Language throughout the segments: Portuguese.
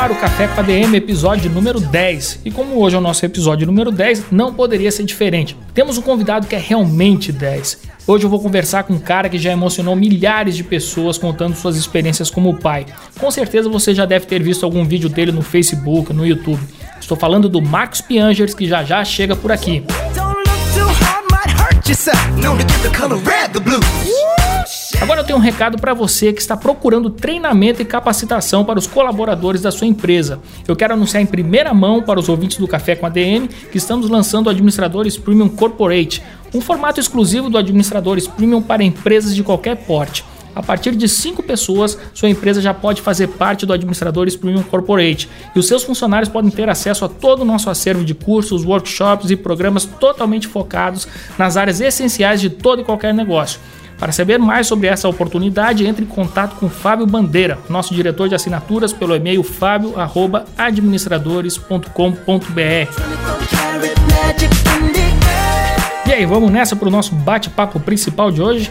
ar o Café com a DM, episódio número 10. E como hoje é o nosso episódio número 10, não poderia ser diferente. Temos um convidado que é realmente 10. Hoje eu vou conversar com um cara que já emocionou milhares de pessoas contando suas experiências como pai. Com certeza você já deve ter visto algum vídeo dele no Facebook, no YouTube. Estou falando do Marcos Piangers, que já já chega por aqui. Agora eu tenho um recado para você que está procurando treinamento e capacitação para os colaboradores da sua empresa. Eu quero anunciar em primeira mão para os ouvintes do Café com a DM que estamos lançando o Administradores Premium Corporate, um formato exclusivo do Administradores Premium para empresas de qualquer porte. A partir de 5 pessoas, sua empresa já pode fazer parte do Administradores Premium Corporate e os seus funcionários podem ter acesso a todo o nosso acervo de cursos, workshops e programas totalmente focados nas áreas essenciais de todo e qualquer negócio. Para saber mais sobre essa oportunidade, entre em contato com Fábio Bandeira, nosso diretor de assinaturas, pelo e-mail fábio@administradores.com.br. E aí, vamos nessa para o nosso bate-papo principal de hoje?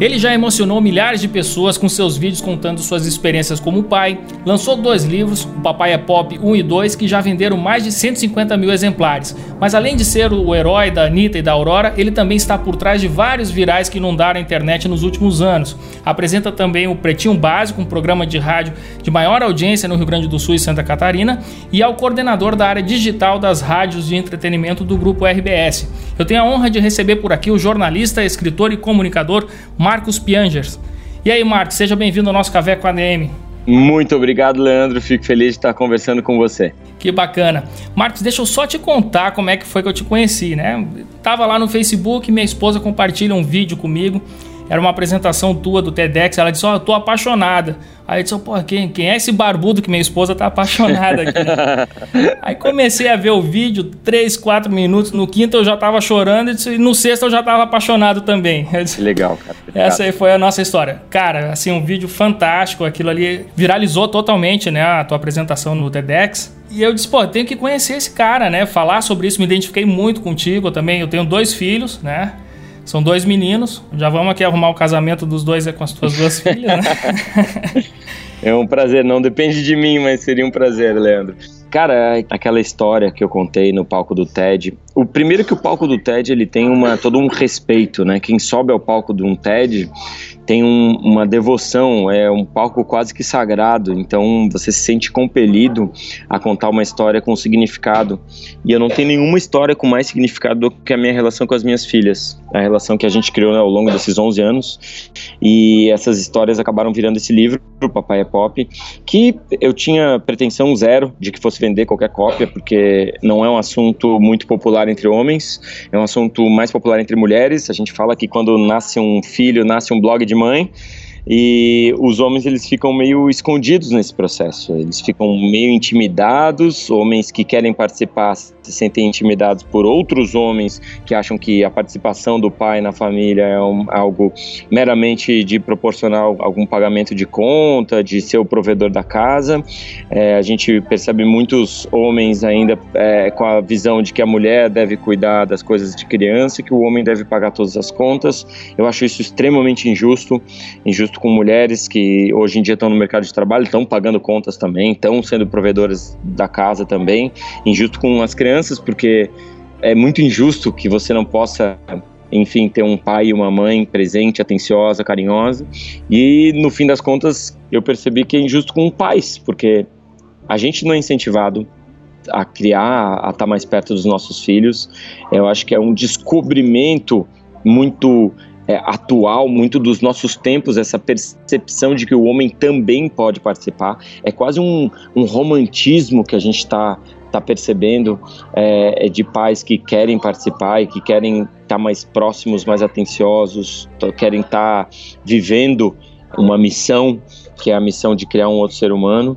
Ele já emocionou milhares de pessoas com seus vídeos contando suas experiências como pai, lançou dois livros, O Papai é Pop 1 e 2, que já venderam mais de 150 mil exemplares. Mas além de ser o herói da Anitta e da Aurora, ele também está por trás de vários virais que inundaram a internet nos últimos anos. Apresenta também o Pretinho Básico, um programa de rádio de maior audiência no Rio Grande do Sul e Santa Catarina, e é o coordenador da área digital das rádios de entretenimento do grupo RBS. Eu tenho a honra de receber por aqui o jornalista, escritor e comunicador Marcos Piangers. E aí, Marcos, seja bem-vindo ao nosso Café com a DM. Muito obrigado, Leandro. Fico feliz de estar conversando com você. Que bacana. Marcos, deixa eu só te contar como é que foi que eu te conheci, né? Tava lá no Facebook, minha esposa compartilha um vídeo comigo era uma apresentação tua do TEDx, ela disse, ó, oh, eu tô apaixonada. Aí eu disse, pô, quem, quem é esse barbudo que minha esposa tá apaixonada aqui? Aí comecei a ver o vídeo, 3, 4 minutos, no quinto eu já tava chorando e no sexto eu já tava apaixonado também. Disse, Legal, cara. Essa aí foi a nossa história. Cara, assim, um vídeo fantástico, aquilo ali viralizou totalmente, né, a tua apresentação no TEDx. E eu disse, pô, tenho que conhecer esse cara, né, falar sobre isso, me identifiquei muito contigo também, eu tenho dois filhos, né, são dois meninos. Já vamos aqui arrumar o casamento dos dois é com as tuas duas filhas, né? É um prazer, não depende de mim, mas seria um prazer, Leandro. Cara, aquela história que eu contei no palco do TED. O primeiro que o palco do TED ele tem uma todo um respeito, né? Quem sobe ao palco de um TED tem um, uma devoção, é um palco quase que sagrado, então você se sente compelido a contar uma história com significado. E eu não tenho nenhuma história com mais significado do que a minha relação com as minhas filhas, a relação que a gente criou né, ao longo desses 11 anos. E essas histórias acabaram virando esse livro, Papai é Pop, que eu tinha pretensão zero de que fosse vender qualquer cópia, porque não é um assunto muito popular entre homens, é um assunto mais popular entre mulheres. A gente fala que quando nasce um filho, nasce um blog de mãe e os homens eles ficam meio escondidos nesse processo, eles ficam meio intimidados, homens que querem participar se sentem intimidados por outros homens que acham que a participação do pai na família é um, algo meramente de proporcionar algum pagamento de conta, de ser o provedor da casa. É, a gente percebe muitos homens ainda é, com a visão de que a mulher deve cuidar das coisas de criança que o homem deve pagar todas as contas. Eu acho isso extremamente injusto, injusto injusto com mulheres que hoje em dia estão no mercado de trabalho, estão pagando contas também, estão sendo provedoras da casa também. Injusto com as crianças, porque é muito injusto que você não possa enfim, ter um pai e uma mãe presente, atenciosa, carinhosa. E no fim das contas, eu percebi que é injusto com pais, porque a gente não é incentivado a criar, a estar mais perto dos nossos filhos. Eu acho que é um descobrimento muito é, atual, muito dos nossos tempos, essa percepção de que o homem também pode participar. É quase um, um romantismo que a gente está tá percebendo é, é, de pais que querem participar e que querem estar tá mais próximos, mais atenciosos, querem estar tá vivendo uma missão que é a missão de criar um outro ser humano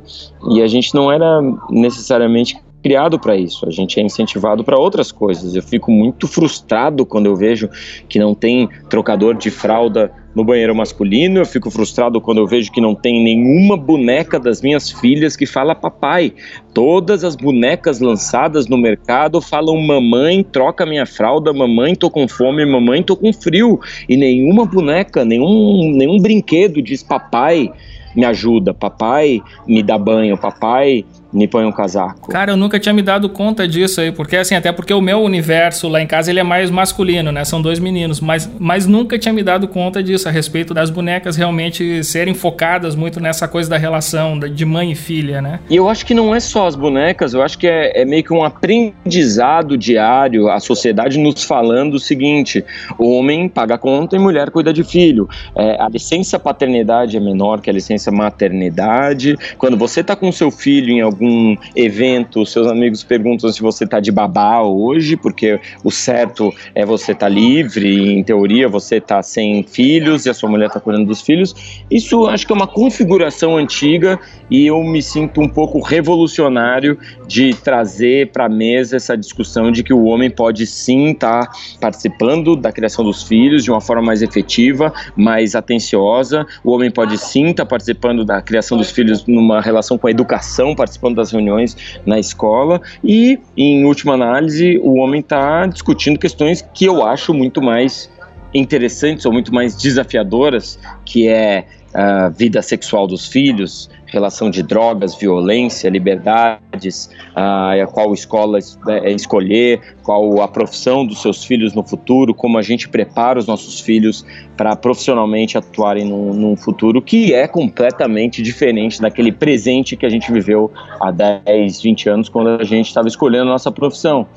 e a gente não era necessariamente criado para isso, a gente é incentivado para outras coisas. Eu fico muito frustrado quando eu vejo que não tem trocador de fralda no banheiro masculino, eu fico frustrado quando eu vejo que não tem nenhuma boneca das minhas filhas que fala papai. Todas as bonecas lançadas no mercado falam mamãe, troca minha fralda, mamãe, tô com fome, mamãe, tô com frio. E nenhuma boneca, nenhum, nenhum brinquedo diz papai me ajuda, papai me dá banho, papai me põe um casaco. Cara, eu nunca tinha me dado conta disso aí, porque assim, até porque o meu universo lá em casa ele é mais masculino, né? São dois meninos, mas, mas nunca tinha me dado conta disso, a respeito das bonecas realmente serem focadas muito nessa coisa da relação de mãe e filha, né? E eu acho que não é só as bonecas, eu acho que é, é meio que um aprendizado diário, a sociedade nos falando o seguinte: o homem paga conta e mulher cuida de filho. É, a licença paternidade é menor que a licença maternidade. Quando você tá com seu filho em algum algum evento, seus amigos perguntam se você está de babá hoje, porque o certo é você estar tá livre, em teoria você está sem filhos e a sua mulher está cuidando dos filhos. Isso acho que é uma configuração antiga e eu me sinto um pouco revolucionário de trazer para a mesa essa discussão de que o homem pode sim estar tá participando da criação dos filhos de uma forma mais efetiva, mais atenciosa. O homem pode sim estar tá participando da criação dos filhos numa relação com a educação, participando das reuniões na escola e, em última análise, o homem está discutindo questões que eu acho muito mais interessantes ou muito mais desafiadoras, que é a vida sexual dos filhos, relação de drogas, violência, liberdades, a qual escola é, escolher, qual a profissão dos seus filhos no futuro, como a gente prepara os nossos filhos para profissionalmente atuarem num, num, futuro que é completamente diferente daquele presente que a gente viveu há 10, 20 anos quando a gente estava escolhendo a nossa profissão.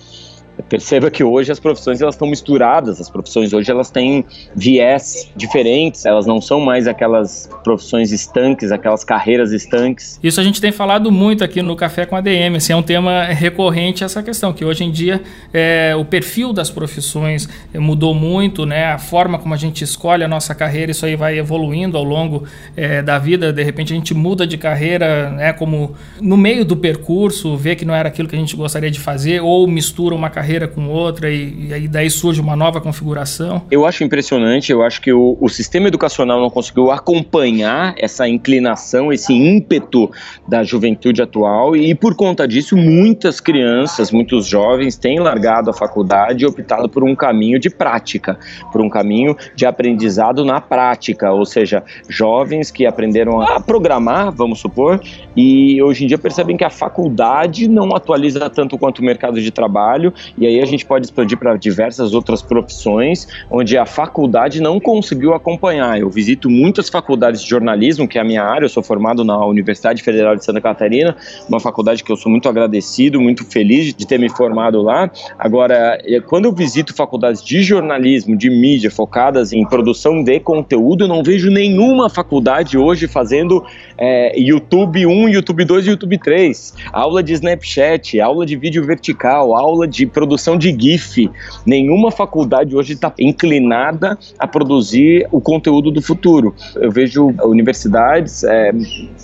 Perceba que hoje as profissões elas estão misturadas, as profissões hoje elas têm viés diferentes, elas não são mais aquelas profissões estanques, aquelas carreiras estanques. Isso a gente tem falado muito aqui no Café com a DM, assim, é um tema recorrente essa questão, que hoje em dia é, o perfil das profissões mudou muito, né? a forma como a gente escolhe a nossa carreira, isso aí vai evoluindo ao longo é, da vida, de repente a gente muda de carreira, né? como no meio do percurso, vê que não era aquilo que a gente gostaria de fazer, ou mistura uma carreira carreira com outra e, e aí daí surge uma nova configuração? Eu acho impressionante, eu acho que o, o sistema educacional não conseguiu acompanhar essa inclinação, esse ímpeto da juventude atual e por conta disso muitas crianças, muitos jovens têm largado a faculdade e optado por um caminho de prática, por um caminho de aprendizado na prática, ou seja, jovens que aprenderam a programar, vamos supor, e hoje em dia percebem que a faculdade não atualiza tanto quanto o mercado de trabalho e aí a gente pode expandir para diversas outras profissões onde a faculdade não conseguiu acompanhar. Eu visito muitas faculdades de jornalismo, que é a minha área, eu sou formado na Universidade Federal de Santa Catarina, uma faculdade que eu sou muito agradecido, muito feliz de ter me formado lá. Agora, é, quando eu visito faculdades de jornalismo, de mídia, focadas em produção de conteúdo, eu não vejo nenhuma faculdade hoje fazendo é, YouTube 1, YouTube 2 e YouTube 3. Aula de Snapchat, aula de vídeo vertical, aula de produção produção de GIF. Nenhuma faculdade hoje está inclinada a produzir o conteúdo do futuro. Eu vejo universidades é,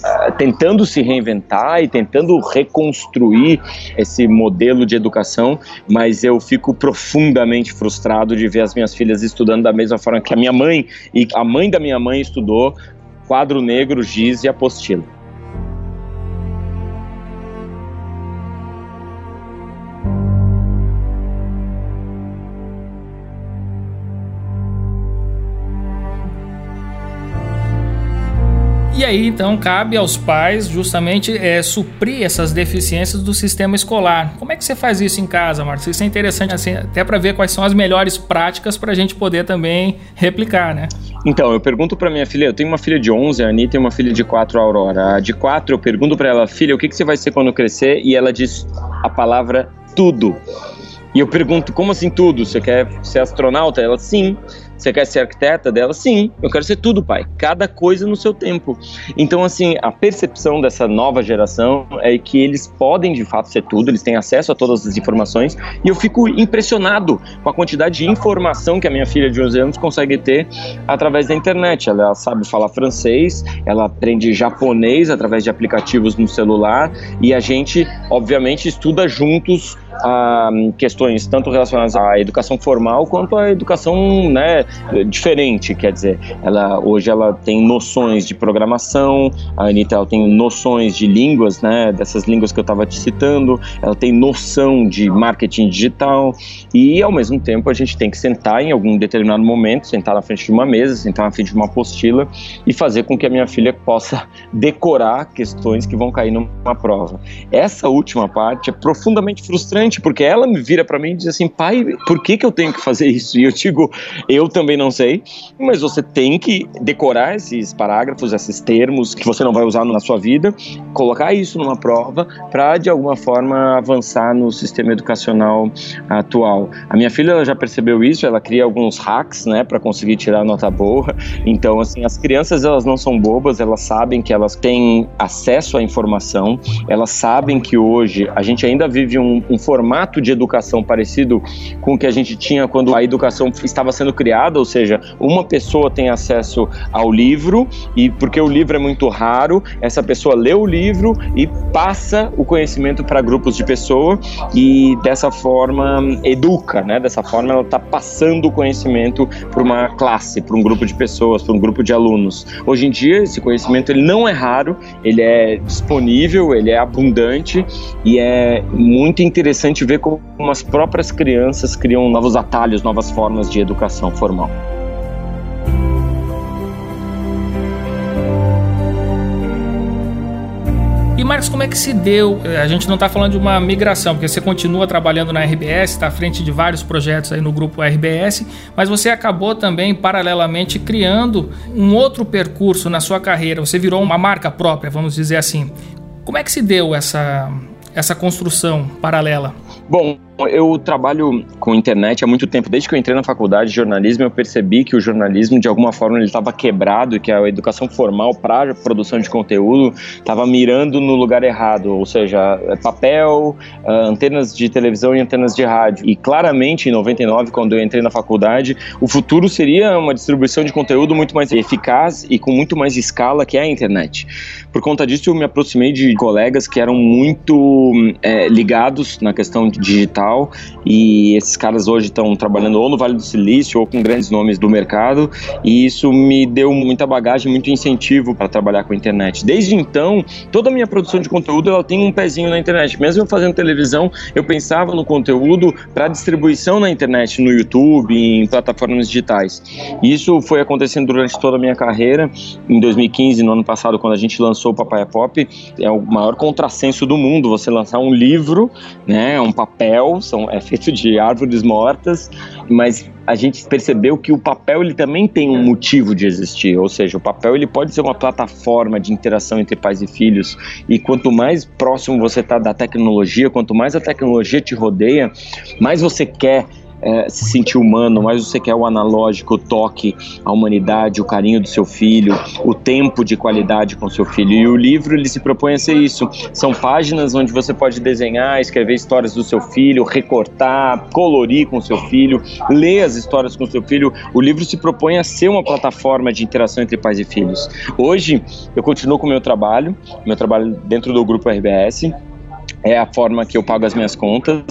é, tentando se reinventar e tentando reconstruir esse modelo de educação, mas eu fico profundamente frustrado de ver as minhas filhas estudando da mesma forma que a minha mãe e a mãe da minha mãe estudou quadro negro, giz e apostila. Aí, então, cabe aos pais justamente é, suprir essas deficiências do sistema escolar. Como é que você faz isso em casa, Marcos? Isso é interessante, assim, até para ver quais são as melhores práticas para a gente poder também replicar, né? Então, eu pergunto para minha filha, eu tenho uma filha de 11, a Anitta, e uma filha de 4, a Aurora. A de 4, eu pergunto para ela, filha, o que, que você vai ser quando crescer? E ela diz a palavra tudo. E eu pergunto, como assim tudo? Você quer ser astronauta? Ela, sim. Você quer ser arquiteta dela? Sim, eu quero ser tudo, pai. Cada coisa no seu tempo. Então, assim, a percepção dessa nova geração é que eles podem de fato ser tudo, eles têm acesso a todas as informações e eu fico impressionado com a quantidade de informação que a minha filha de 11 anos consegue ter através da internet. Ela sabe falar francês, ela aprende japonês através de aplicativos no celular e a gente, obviamente, estuda juntos a questões tanto relacionadas à educação formal quanto à educação né, diferente, quer dizer, ela hoje ela tem noções de programação, a Anitta ela tem noções de línguas, né, dessas línguas que eu estava te citando, ela tem noção de marketing digital e ao mesmo tempo a gente tem que sentar em algum determinado momento, sentar na frente de uma mesa, sentar na frente de uma apostila e fazer com que a minha filha possa decorar questões que vão cair numa prova. Essa última parte é profundamente frustrante porque ela me vira para mim e diz assim, pai, por que que eu tenho que fazer isso? E eu digo, eu também não sei, mas você tem que decorar esses parágrafos, esses termos que você não vai usar na sua vida, colocar isso numa prova para de alguma forma avançar no sistema educacional atual. A minha filha ela já percebeu isso, ela cria alguns hacks, né, para conseguir tirar nota boa. Então, assim, as crianças elas não são bobas, elas sabem que elas têm acesso à informação, elas sabem que hoje a gente ainda vive um, um formato de educação parecido com o que a gente tinha quando a educação estava sendo criada, ou seja, uma pessoa tem acesso ao livro e porque o livro é muito raro, essa pessoa lê o livro e passa o conhecimento para grupos de pessoas e dessa forma educa, né? Dessa forma ela está passando o conhecimento para uma classe, para um grupo de pessoas, para um grupo de alunos. Hoje em dia esse conhecimento ele não é raro, ele é disponível, ele é abundante e é muito interessante ver como as próprias crianças criam novos atalhos, novas formas de educação formal. E Marcos, como é que se deu? A gente não está falando de uma migração, porque você continua trabalhando na RBS, está à frente de vários projetos aí no grupo RBS, mas você acabou também, paralelamente, criando um outro percurso na sua carreira. Você virou uma marca própria, vamos dizer assim. Como é que se deu essa, essa construção paralela? Bom, eu trabalho com internet há muito tempo. Desde que eu entrei na faculdade de jornalismo, eu percebi que o jornalismo, de alguma forma, ele estava quebrado que a educação formal para produção de conteúdo estava mirando no lugar errado, ou seja, é papel, ah, antenas de televisão e antenas de rádio. E claramente, em 99, quando eu entrei na faculdade, o futuro seria uma distribuição de conteúdo muito mais eficaz e com muito mais escala que é a internet. Por conta disso, eu me aproximei de colegas que eram muito é, ligados na questão digital e esses caras hoje estão trabalhando ou no Vale do Silício ou com grandes nomes do mercado e isso me deu muita bagagem, muito incentivo para trabalhar com a internet. Desde então, toda a minha produção de conteúdo ela tem um pezinho na internet. Mesmo eu fazendo televisão, eu pensava no conteúdo para distribuição na internet, no YouTube, em plataformas digitais. Isso foi acontecendo durante toda a minha carreira. Em 2015, no ano passado, quando a gente lançou o Papai Pop, é o maior contrassenso do mundo você lançar um livro, né, um papel, são, é feito de árvores mortas, mas a gente percebeu que o papel ele também tem um motivo de existir, ou seja, o papel ele pode ser uma plataforma de interação entre pais e filhos, e quanto mais próximo você está da tecnologia, quanto mais a tecnologia te rodeia, mais você quer é, se sentir humano, mais você quer o analógico, o toque, a humanidade, o carinho do seu filho, o tempo de qualidade com seu filho. E o livro ele se propõe a ser isso. São páginas onde você pode desenhar, escrever histórias do seu filho, recortar, colorir com seu filho, ler as histórias com seu filho. O livro se propõe a ser uma plataforma de interação entre pais e filhos. Hoje eu continuo com o meu trabalho, meu trabalho dentro do grupo RBS é a forma que eu pago as minhas contas,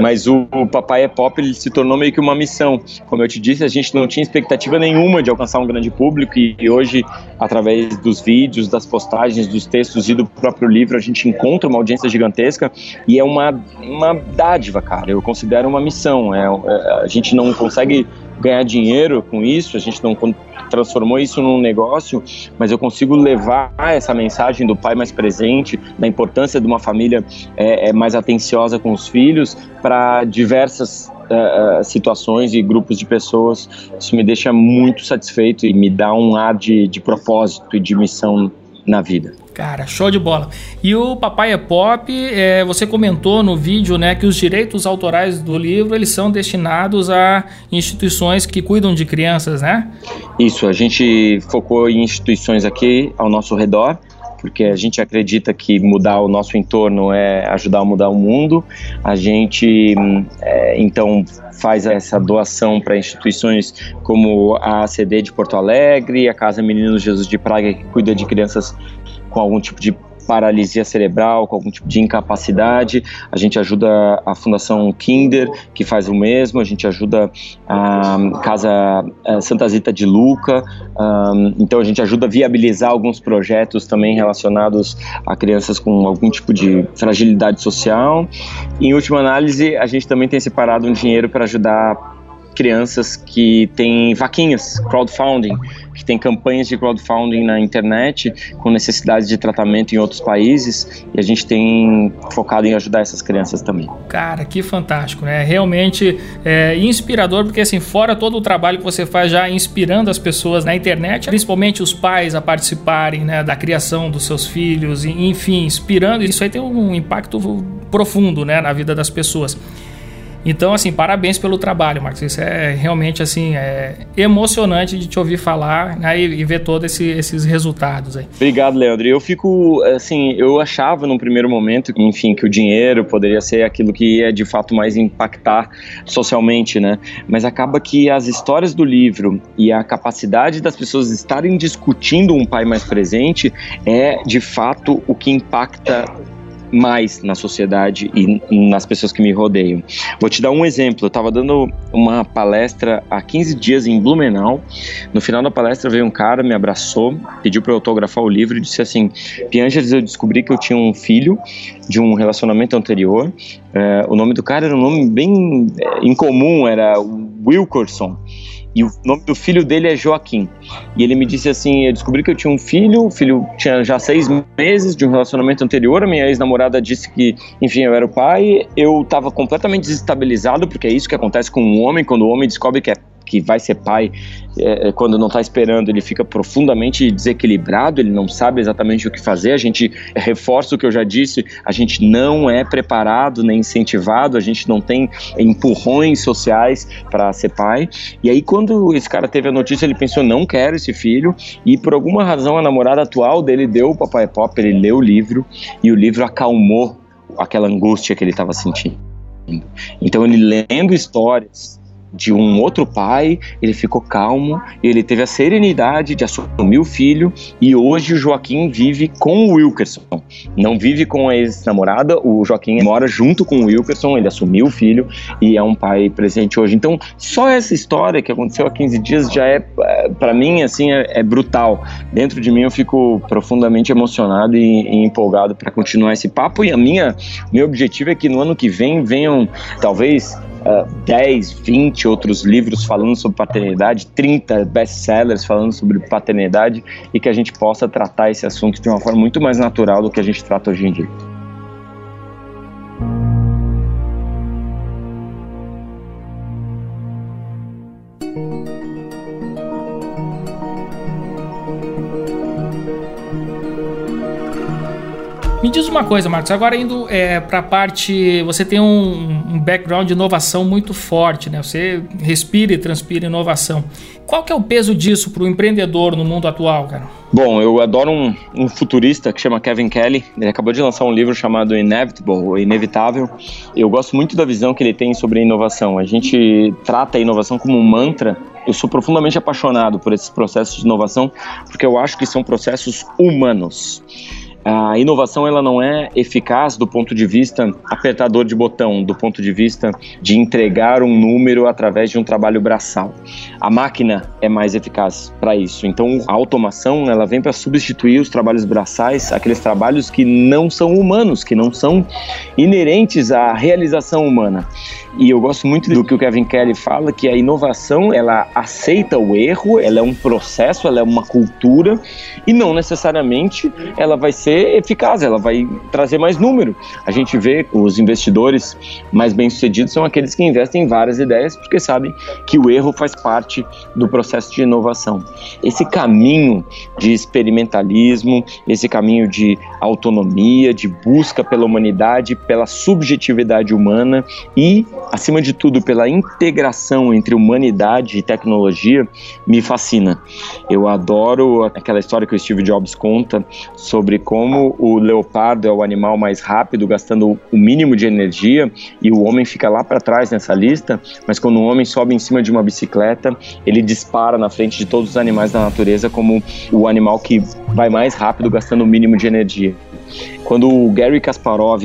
mas o, Papai é Pop ele se tornou meio que uma missão. Como eu te disse, a gente não tinha expectativa nenhuma de alcançar um grande público e, e hoje, através dos vídeos, das postagens, dos textos e do próprio livro, a gente encontra uma audiência gigantesca e é uma, uma dádiva, cara. Eu considero uma missão. É, é a gente não consegue ganhar dinheiro com isso, a gente não transformou isso num negócio, mas eu consigo levar essa mensagem do pai mais presente, da importância de uma família é, é mais atenciosa com os filhos para diversas uh, situações e grupos de pessoas. Isso me deixa muito satisfeito e me dá um ar de, de propósito e de missão na vida. Cara, show de bola. E o Papai é Pop, é, você comentou no vídeo, né, que os direitos autorais do livro eles são destinados a instituições que cuidam de crianças, né? Isso, a gente focou em instituições aqui ao nosso redor, porque a gente acredita que mudar o nosso entorno é ajudar a mudar o mundo. A gente, é, então, faz essa doação para instituições como a ACD de Porto Alegre, a Casa Menino Jesus de Praga, que cuida de crianças com algum tipo de paralisia cerebral, com algum tipo de incapacidade. A gente ajuda a Fundação Kinder, que faz o mesmo. A gente ajuda a Casa eh, Santa Zita de Luca. então a gente ajuda a viabilizar alguns projetos também relacionados a crianças com algum tipo de fragilidade social. Em última análise, a gente também tem separado um dinheiro para ajudar crianças que têm vaquinhas, crowdfunding, que tem campanhas de crowdfunding na internet com necessidades de tratamento em outros países e a gente tem focado em ajudar essas crianças também. Cara, que fantástico, né? Realmente é inspirador porque assim, fora todo o trabalho que você faz já inspirando as pessoas na internet, principalmente os pais a participarem né, da criação dos seus filhos, enfim, inspirando, isso aí tem um impacto profundo né, na vida das pessoas. Então, assim, parabéns pelo trabalho, Marcos. Isso é realmente, assim, é emocionante de te ouvir falar né, e, ver todos esse, esses resultados aí. Obrigado, Leandro. Eu fico, assim, eu achava num primeiro momento, enfim, que o dinheiro poderia ser aquilo que ia, de fato, mais impactar socialmente, né? Mas acaba que as histórias do livro e a capacidade das pessoas estarem discutindo um pai mais presente é, de fato, o que impacta mais na sociedade e nas pessoas que me rodeiam. Vou te dar um exemplo. Eu estava dando uma palestra há 15 dias em Blumenau. No final da palestra veio um cara, me abraçou, pediu para eu autografar o livro e disse assim: Pianges, eu descobri que eu tinha um filho de um relacionamento anterior. É, o nome do cara era um nome bem é, incomum, era Wilkerson e o nome do filho dele é Joaquim. E ele me disse assim: eu descobri que eu tinha um filho, o filho tinha já seis meses de um relacionamento anterior. A minha ex-namorada disse que, enfim, eu era o pai. Eu estava completamente desestabilizado, porque é isso que acontece com um homem quando o homem descobre que é que vai ser pai é, é quando não está esperando, ele fica profundamente desequilibrado, ele não sabe exatamente o que fazer. A gente reforça o que eu já disse: a gente não é preparado nem incentivado, a gente não tem empurrões sociais para ser pai. E aí, quando esse cara teve a notícia, ele pensou: não quero esse filho, e por alguma razão a namorada atual dele deu o Papai Pop, ele leu o livro e o livro acalmou aquela angústia que ele estava sentindo. Então, ele lendo histórias de um outro pai, ele ficou calmo, ele teve a serenidade de assumir o filho e hoje o Joaquim vive com o Wilkerson. Não vive com a ex-namorada, o Joaquim mora junto com o Wilkerson, ele assumiu o filho e é um pai presente hoje. Então, só essa história que aconteceu há 15 dias já é, é para mim, assim, é, é, brutal. Dentro de mim eu fico profundamente emocionado e, e empolgado para continuar esse papo e a minha, meu objetivo é que no ano que vem venham talvez uh, 10, 20 outros livros falando sobre paternidade, 30 best-sellers falando sobre paternidade e que a gente possa tratar esse assunto de uma forma muito mais natural do que a gente trata hoje em dia. Uma coisa, Marcos, agora indo é, para a parte. Você tem um, um, background de inovação muito forte, né? Você respira e transpira inovação. Qual que é o peso disso para o empreendedor no mundo atual, cara? Bom, eu adoro um, um, futurista que chama Kevin Kelly. Ele acabou de lançar um livro chamado Inevitable, Inevitável. Eu gosto muito da visão que ele tem sobre a inovação. A gente trata a inovação como um mantra. Eu sou profundamente apaixonado por esses processos de inovação porque eu acho que são processos humanos. A inovação ela não é eficaz do ponto de vista apertador de botão, do ponto de vista de entregar um número através de um trabalho braçal. A máquina é mais eficaz para isso. Então, a automação ela vem para substituir os trabalhos braçais, aqueles trabalhos que não são humanos, que não são inerentes à realização humana. E eu gosto muito do que o Kevin Kelly fala, que a inovação, ela aceita o erro, ela é um processo, ela é uma cultura e não necessariamente ela vai ser eficaz, ela vai trazer mais número. A gente vê os investidores mais bem-sucedidos são aqueles que investem em várias ideias porque sabem que o erro faz parte do processo de inovação. Esse caminho de experimentalismo, esse caminho de autonomia, de busca pela humanidade, pela subjetividade humana e, acima de tudo, pela integração entre humanidade e tecnologia, me fascina. Eu adoro aquela história que o Steve Jobs conta sobre como o leopardo é o animal mais rápido, gastando o mínimo de energia, e o homem fica lá para trás nessa lista, mas quando o homem sobe em cima de uma bicicleta, ele dispara na frente de todos os animais da natureza como o animal que vai mais rápido, gastando o mínimo de energia. Quando o Gary Kasparov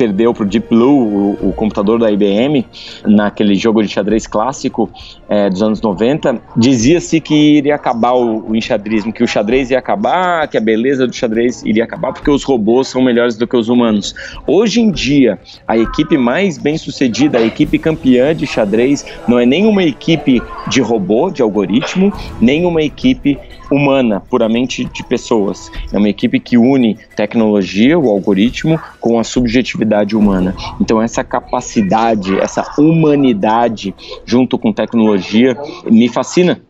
perdeu para o Deep Blue, o, computador da IBM, naquele jogo de xadrez clássico é, dos anos 90, dizia-se que iria acabar o, o enxadrismo, que o xadrez ia acabar, que a beleza do xadrez iria acabar, porque os robôs são melhores do que os humanos. Hoje em dia, a equipe mais bem sucedida, a equipe campeã de xadrez, não é nem uma equipe de robô, de algoritmo, nem uma equipe humana, puramente de pessoas. É uma equipe que une tecnologia, o algoritmo, com a subjetividade humana. Então, essa capacidade, essa humanidade junto com tecnologia me fascina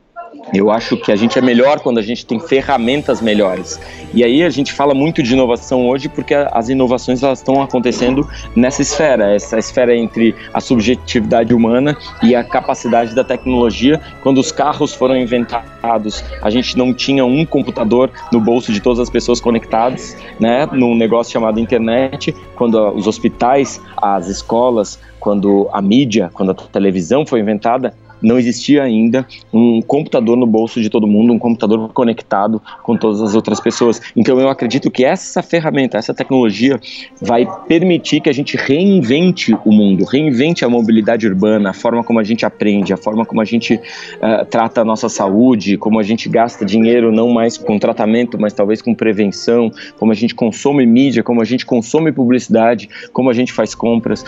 eu acho que a gente é melhor quando a gente tem ferramentas melhores. E aí a gente fala muito de inovação hoje porque as inovações elas estão acontecendo nessa esfera, essa esfera entre a subjetividade humana e a capacidade da tecnologia. Quando os carros foram inventados, a gente não tinha um computador no bolso de todas as pessoas conectadas, né, num negócio chamado internet. Quando os hospitais, as escolas, quando a mídia, quando a televisão foi inventada, não existia ainda um computador no bolso de todo mundo, um computador conectado com todas as outras pessoas. Então eu acredito que essa ferramenta, essa tecnologia vai permitir que a gente reinvente o mundo, reinvente a mobilidade urbana, a forma como a gente aprende, a forma como a gente uh, trata a nossa saúde, como a gente gasta dinheiro não mais com tratamento, mas talvez com prevenção, como a gente consome mídia, como a gente consome publicidade, como a gente faz compras.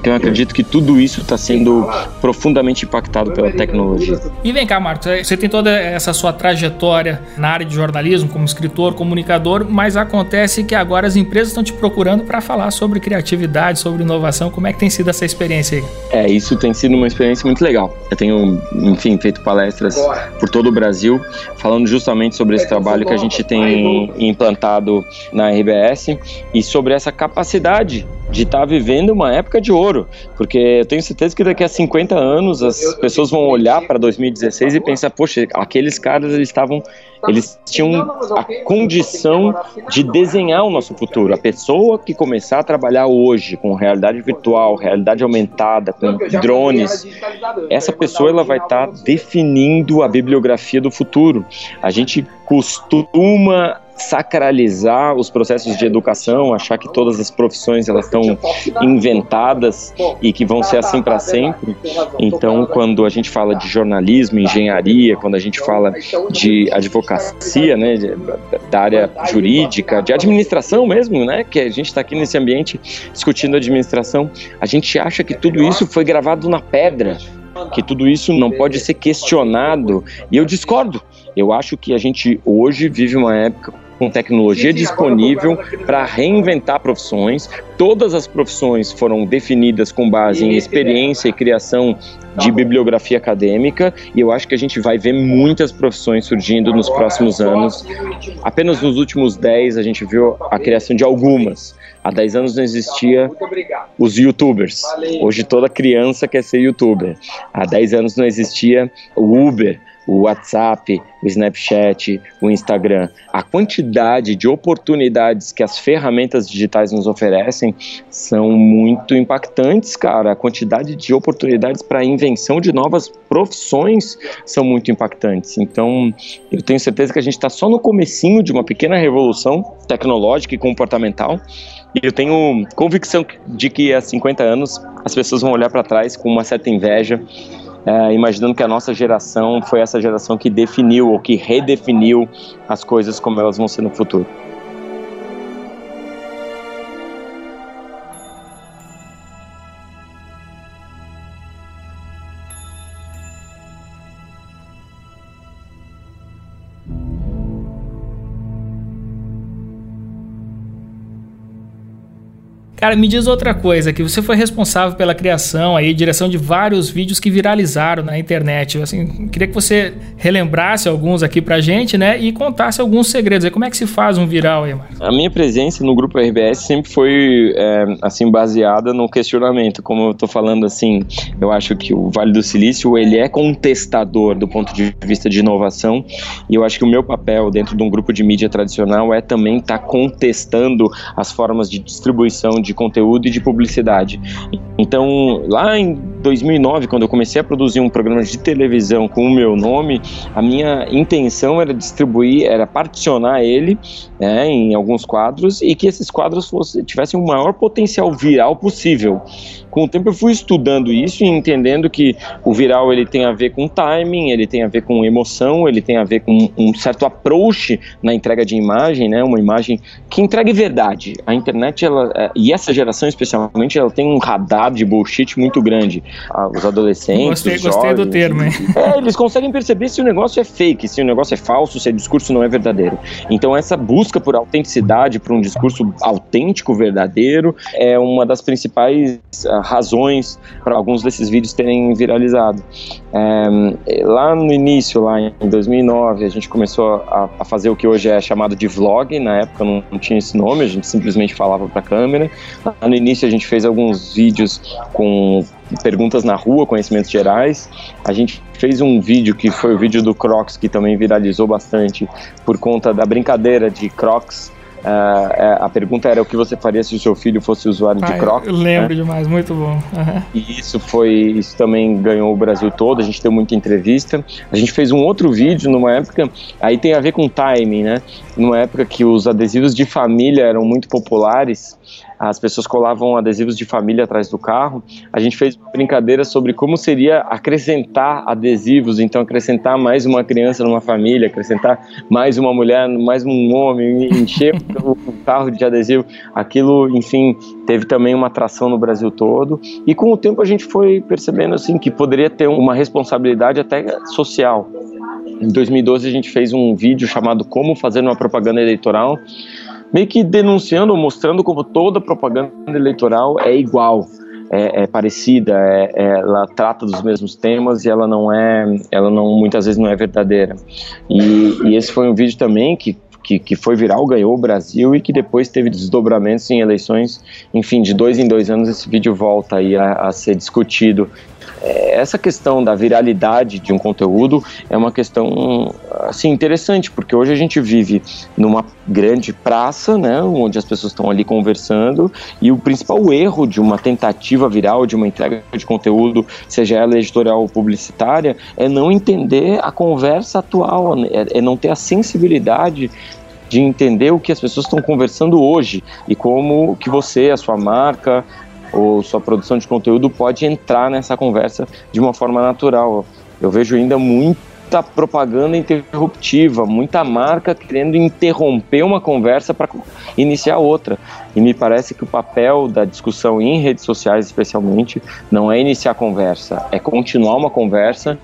Então eu acredito que tudo isso está sendo profundamente impactado pela tecnologia. E vem cá, Marcos, é, você tem toda essa sua trajetória na área de jornalismo, como escritor, comunicador, mas acontece que agora as empresas estão te procurando para falar sobre criatividade, sobre inovação. Como é que tem sido essa experiência aí? É, isso tem sido uma experiência muito legal. Eu tenho, enfim, feito palestras por todo o Brasil, falando justamente sobre esse trabalho que a gente tem implantado na RBS e sobre essa capacidade de estar tá vivendo uma época de ouro, porque eu tenho certeza que daqui a 50 anos as pessoas vão olhar para 2016 e pensar, poxa, aqueles caras eles estavam, eles tinham a condição de desenhar o nosso futuro. A pessoa que começar a trabalhar hoje com realidade virtual, realidade aumentada, com drones, essa pessoa ela vai estar tá definindo a bibliografia do futuro. A gente costuma sacralizar os processos de educação, achar que todas as profissões elas estão inventadas e que vão ser assim para sempre. Então, quando a gente fala de jornalismo, engenharia, quando a gente fala de advocacia, né, da área jurídica, de administração mesmo, né, que a gente está aqui nesse ambiente discutindo administração, a gente acha que tudo isso foi gravado na pedra, que tudo isso não pode ser questionado. E eu discordo. Eu acho que a gente hoje vive uma época com tecnologia disponível para reinventar profissões. Todas as profissões foram definidas com base em experiência e criação de bibliografia acadêmica e eu acho que a gente vai ver muitas profissões surgindo nos próximos anos. Apenas nos últimos 10 a gente viu a criação de algumas. Há 10 anos não existia os youtubers. Hoje toda criança quer ser youtuber. Há 10 anos não existia o Uber o WhatsApp, o Snapchat, o Instagram. A quantidade de oportunidades que as ferramentas digitais nos oferecem são muito impactantes, cara. A quantidade de oportunidades para a invenção de novas profissões são muito impactantes. Então, eu tenho certeza que a gente está só no comecinho de uma pequena revolução tecnológica e comportamental. E eu tenho convicção de que há 50 anos as pessoas vão olhar para trás com uma certa inveja é, imaginando que a nossa geração foi essa geração que definiu ou que redefiniu as coisas como elas vão ser no futuro. Cara, me diz outra coisa, que você foi responsável pela criação aí, direção de vários vídeos que viralizaram na internet. Assim, queria que você relembrasse alguns aqui pra gente, né, e contasse alguns segredos. Como é que se faz um viral aí, Marcos? A minha presença no grupo RBS sempre foi, é, assim, baseada no questionamento. Como eu tô falando, assim, eu acho que o Vale do Silício, ele é contestador do ponto de vista de inovação, e eu acho que o meu papel dentro de um grupo de mídia tradicional é também estar tá contestando as formas de distribuição de conteúdo e de publicidade. Então, lá em 2009, quando eu comecei a produzir um programa de televisão com o meu nome, a minha intenção era distribuir, era particionar ele né, em alguns quadros e que esses quadros fosse, tivessem o maior potencial viral possível. Com o tempo eu fui estudando isso e entendendo que o viral ele tem a ver com timing, ele tem a ver com emoção, ele tem a ver com um certo approach na entrega de imagem, né, uma imagem que entregue verdade. A internet ela é, e essa geração especialmente ela tem um radar de bullshit muito grande. Ah, os adolescentes, gostei, os gostei jovens, do termo, hein? É, eles conseguem perceber se o negócio é fake, se o negócio é falso, se o discurso não é verdadeiro. Então essa busca por autenticidade, por um discurso autêntico, verdadeiro, é uma das principais uh, razões para alguns desses vídeos terem viralizado. É, lá no início, lá em 2009, a gente começou a, a, fazer o que hoje é chamado de vlog. Na época não, não tinha esse nome, a gente simplesmente falava para a câmera. Lá no início a gente fez alguns vídeos com perguntas na rua, conhecimentos gerais. A gente fez um vídeo que foi o vídeo do Crocs, que também viralizou bastante por conta da brincadeira de Crocs Uh, a pergunta era o que você faria se o seu filho fosse usuário de Crocs. Eu lembro né? demais, muito bom. Uhum. E isso foi, isso também ganhou o Brasil todo. A gente deu muita entrevista. A gente fez um outro vídeo numa época, aí tem a ver com timing, né? Numa época que os adesivos de família eram muito populares as pessoas colavam adesivos de família atrás do carro. A gente fez uma brincadeira sobre como seria acrescentar adesivos, então acrescentar mais uma criança numa família, acrescentar mais uma mulher, mais um homem, encher o carro de adesivo. Aquilo, enfim, teve também uma atração no Brasil todo. E com o tempo a gente foi percebendo assim que poderia ter uma responsabilidade até social. Em 2012 a gente fez um vídeo chamado Como fazer uma propaganda eleitoral meio que denunciando mostrando como toda propaganda eleitoral é igual, é, é parecida, é, é, ela trata dos mesmos temas e ela não é, ela não muitas vezes não é verdadeira. E, e esse foi um vídeo também que que, que, foi viral, ganhou o Brasil e que depois teve desdobramentos em eleições. Enfim, de dois em dois anos esse vídeo volta aí a, a ser discutido essa questão da viralidade de um conteúdo é uma questão assim interessante porque hoje a gente vive numa grande praça, né, onde as pessoas estão ali conversando e o principal erro de uma tentativa viral de uma entrega de conteúdo, seja ela editorial ou publicitária, é não entender a conversa atual, é, é não ter a sensibilidade de entender o que as pessoas estão conversando hoje e como que você, a sua marca, ou sua produção de conteúdo pode entrar nessa conversa de uma forma natural. Eu vejo ainda muita propaganda interruptiva, muita marca querendo interromper uma conversa para iniciar outra. E me parece que o papel da discussão em redes sociais, especialmente, não é iniciar a conversa, é continuar uma conversa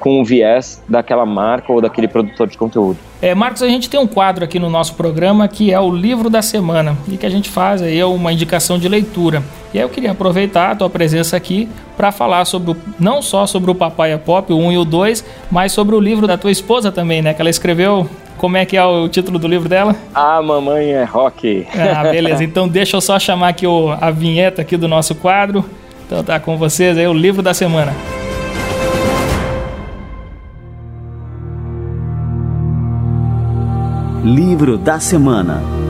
com o viés daquela marca ou daquele produtor de conteúdo. É, Marcos, a gente tem um quadro aqui no nosso programa que é o livro da semana e que a gente faz aí é uma indicação de leitura. E aí eu queria aproveitar a tua presença aqui para falar sobre o, não só sobre o Papaya Pop, o 1 e o 2, mas sobre o livro da tua esposa também, né? Que ela escreveu. Como é que é o título do livro dela? A Mamãe é Rock. Ah, beleza. Então deixa eu só chamar aqui o, a vinheta aqui do nosso quadro. Então tá com vocês aí o livro da semana. Livro da Semana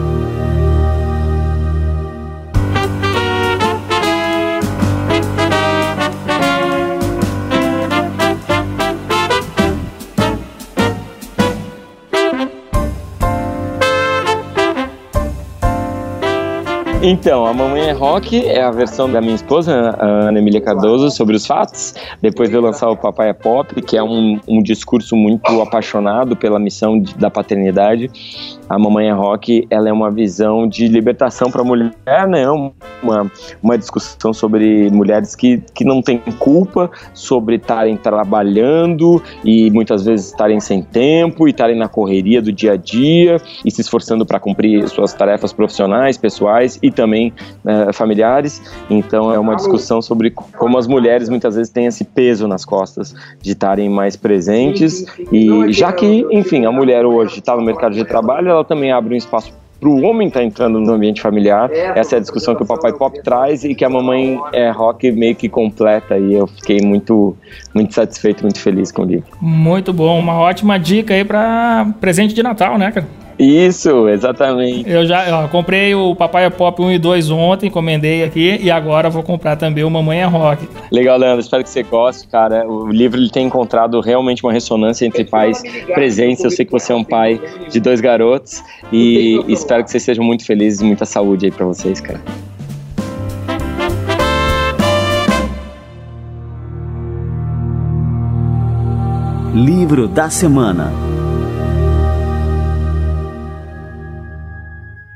Então, a Mamãe é Rock é a versão da minha esposa, a Ana Emília Cardoso, sobre os fatos. Depois de eu lançar o Papai é Pop, que é um, um discurso muito apaixonado pela missão de, da paternidade. A Mamãe é Rock, ela é uma visão de libertação para a mulher, né? Uma, uma discussão sobre mulheres que, que não têm culpa, sobre estarem trabalhando e muitas vezes estarem sem tempo e estarem na correria do dia a dia e se esforçando para cumprir suas tarefas profissionais, pessoais e também né, familiares. Então é uma discussão sobre como as mulheres muitas vezes têm esse peso nas costas de estarem mais presentes e já que, enfim, a mulher hoje está no mercado de trabalho, ela também abre um espaço para o homem estar tá entrando no ambiente familiar. Essa é a discussão que o Papai Pop traz e que a mamãe é rock meio que completa. E eu fiquei muito, muito satisfeito, muito feliz com o livro. Muito bom, uma ótima dica aí para presente de Natal, né, cara? Isso, exatamente. Eu já ó, comprei o Papai Pop 1 e 2 ontem, encomendei aqui e agora vou comprar também o Mamãe é Rock. Legal, Leandro, espero que você goste, cara. O livro ele tem encontrado realmente uma ressonância entre pais presentes. Eu sei que você é um pai de dois garotos e espero que vocês sejam muito felizes e muita saúde aí para vocês, cara. Livro da Semana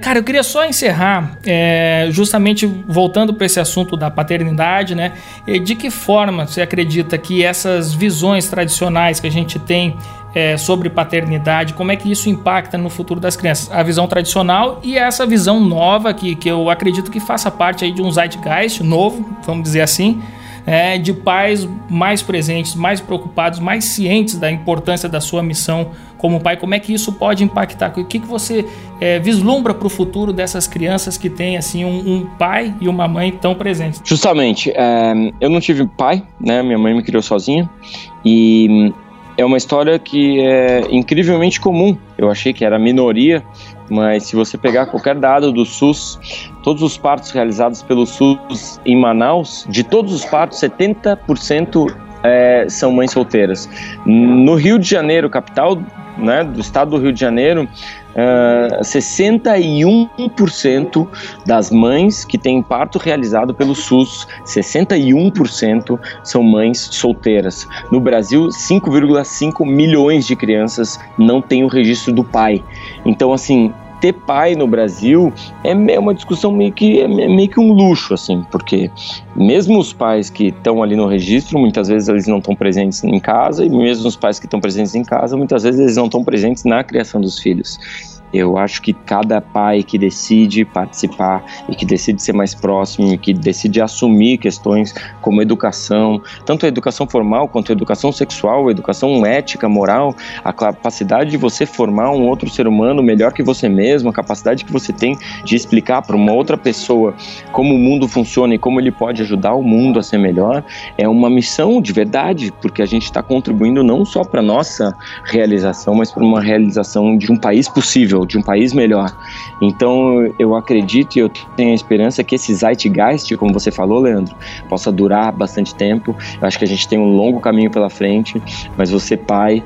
Cara, eu queria só encerrar, é, justamente voltando para esse assunto da paternidade, né? De que forma você acredita que essas visões tradicionais que a gente tem é, sobre paternidade, como é que isso impacta no futuro das crianças? A visão tradicional e essa visão nova que, que eu acredito que faça parte aí de um zeitgeist novo, vamos dizer assim, é, de pais mais presentes, mais preocupados, mais cientes da importância da sua missão como pai. Como é que isso pode impactar? O que, que você é, vislumbra para o futuro dessas crianças que têm assim um, um, pai e uma mãe tão presentes? Justamente, é, eu não tive pai, né? Minha mãe me criou sozinha e é uma história que é incrivelmente comum. Eu achei que era minoria, mas se você pegar qualquer dado do SUS, todos os partos realizados pelo SUS em Manaus, de todos os partos, 70% é, são mães solteiras. No Rio de Janeiro, capital né, do estado do Rio de Janeiro, uh, 61% das mães que têm parto realizado pelo SUS, 61% são mães solteiras. No Brasil, 5,5 milhões de crianças não têm o registro do pai. Então, assim, ter pai no Brasil é uma discussão meio que, é meio que um luxo, assim, porque mesmo os pais que estão ali no registro, muitas vezes eles não estão presentes em casa, e mesmo os pais que estão presentes em casa, muitas vezes eles não estão presentes na criação dos filhos. Eu acho que cada pai que decide participar e que decide ser mais próximo e que decide assumir questões como educação, tanto a educação formal quanto a educação sexual, a educação ética, moral, a capacidade de você formar um outro ser humano melhor que você mesmo, a capacidade que você tem de explicar para uma outra pessoa como o mundo funciona e como ele pode ajudar o mundo a ser melhor, é uma missão de verdade, porque a gente está contribuindo não só para nossa realização, mas para uma realização de um país possível de um país melhor. Então eu acredito e eu tenho a esperança que esse zeitgeist, como você falou, Leandro, possa durar bastante tempo. Eu acho que a gente tem um longo caminho pela frente, mas você, pai,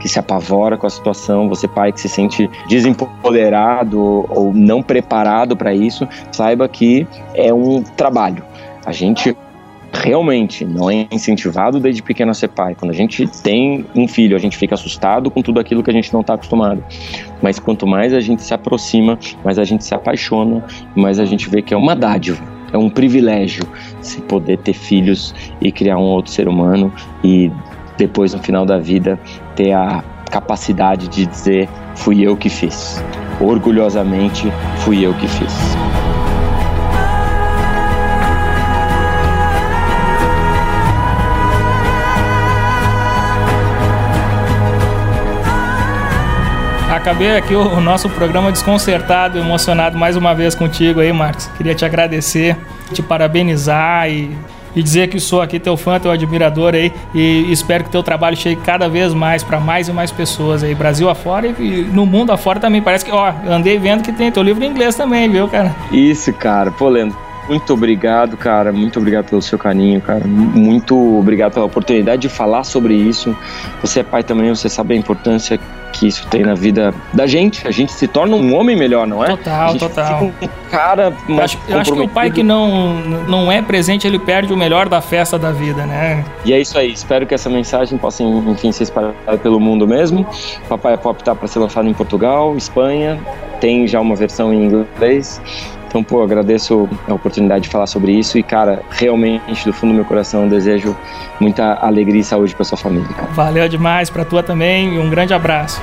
que se apavora com a situação, você pai que se sente desempoderado ou não preparado para isso, saiba que é um trabalho. A gente realmente não é incentivado desde pequeno a ser pai. Quando a gente tem um filho, a gente fica assustado com tudo aquilo que a gente não está acostumado. Mas quanto mais a gente se aproxima, mais a gente se apaixona, mais a gente vê que é uma dádiva. É um privilégio se poder ter filhos e criar um outro ser humano e depois no final da vida ter a capacidade de dizer fui eu que fiz. Orgulhosamente fui eu que fiz. Acabei aqui o, nosso programa desconcertado, emocionado mais uma vez contigo aí, Marcos. Queria te agradecer, te parabenizar e, e dizer que sou aqui teu fã, teu admirador aí e espero que teu trabalho chegue cada vez mais para mais e mais pessoas aí, Brasil afora e, no mundo afora também. Parece que, ó, andei vendo que tem teu livro em inglês também, viu, cara? Isso, cara. Pô, muito obrigado, cara. Muito obrigado pelo seu carinho, cara. Muito obrigado pela oportunidade de falar sobre isso. Você é pai também, você sabe a importância que isso tem na vida da gente. A gente se torna um homem melhor, não é? Total, total. um cara eu acho, eu acho que o pai que não, não é presente, ele perde o melhor da festa da vida, né? E é isso aí. Espero que essa mensagem possa, enfim, ser espalhada pelo mundo mesmo. Papai Pop tá para ser lançado em Portugal, Espanha. Tem já uma versão em inglês. Então, pô, agradeço a oportunidade de falar sobre isso e, cara, realmente, do fundo do meu coração, desejo muita alegria e saúde para sua família. Cara. Valeu demais, para tua também e um grande abraço.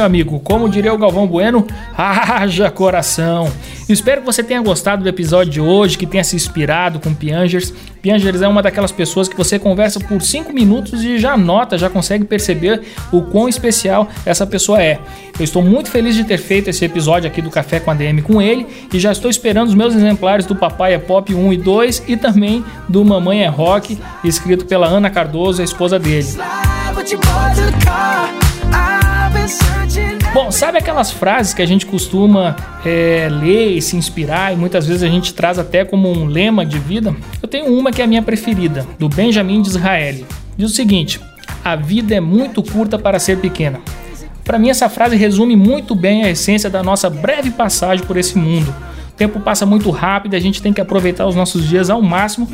Meu amigo, como diria o Galvão Bueno, haja coração. Espero que você tenha gostado do episódio de hoje, que tenha se inspirado com Piangers. Piangers é uma daquelas pessoas que você conversa por 5 minutos e já nota, já consegue perceber o quão especial essa pessoa é. Eu estou muito feliz de ter feito esse episódio aqui do Café com a DM com ele e já estou esperando os meus exemplares do Papai é Pop 1 e 2 e também do Mamãe é Rock, escrito pela Ana Cardoso, a esposa dele. Bom, sabe aquelas frases que a gente costuma é, ler e se inspirar e muitas vezes a gente traz até como um lema de vida? Eu tenho uma que é a minha preferida, do Benjamin Disraeli. Diz o seguinte: A vida é muito curta para ser pequena. Para mim, essa frase resume muito bem a essência da nossa breve passagem por esse mundo. O tempo passa muito rápido e a gente tem que aproveitar os nossos dias ao máximo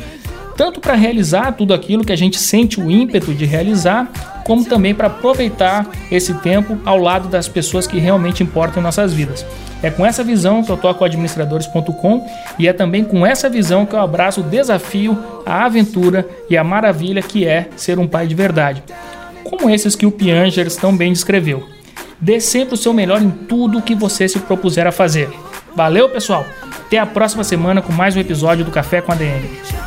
tanto para realizar tudo aquilo que a gente sente o ímpeto de realizar, como também para aproveitar esse tempo ao lado das pessoas que realmente importam em nossas vidas. É com essa visão que eu toco administradores.com e é também com essa visão que eu abraço o desafio, a aventura e a maravilha que é ser um pai de verdade. Como esses que o Piangers tão bem descreveu. Dê sempre o seu melhor em tudo o que você se propuser a fazer. Valeu, pessoal! Até a próxima semana com mais um episódio do Café com a DM.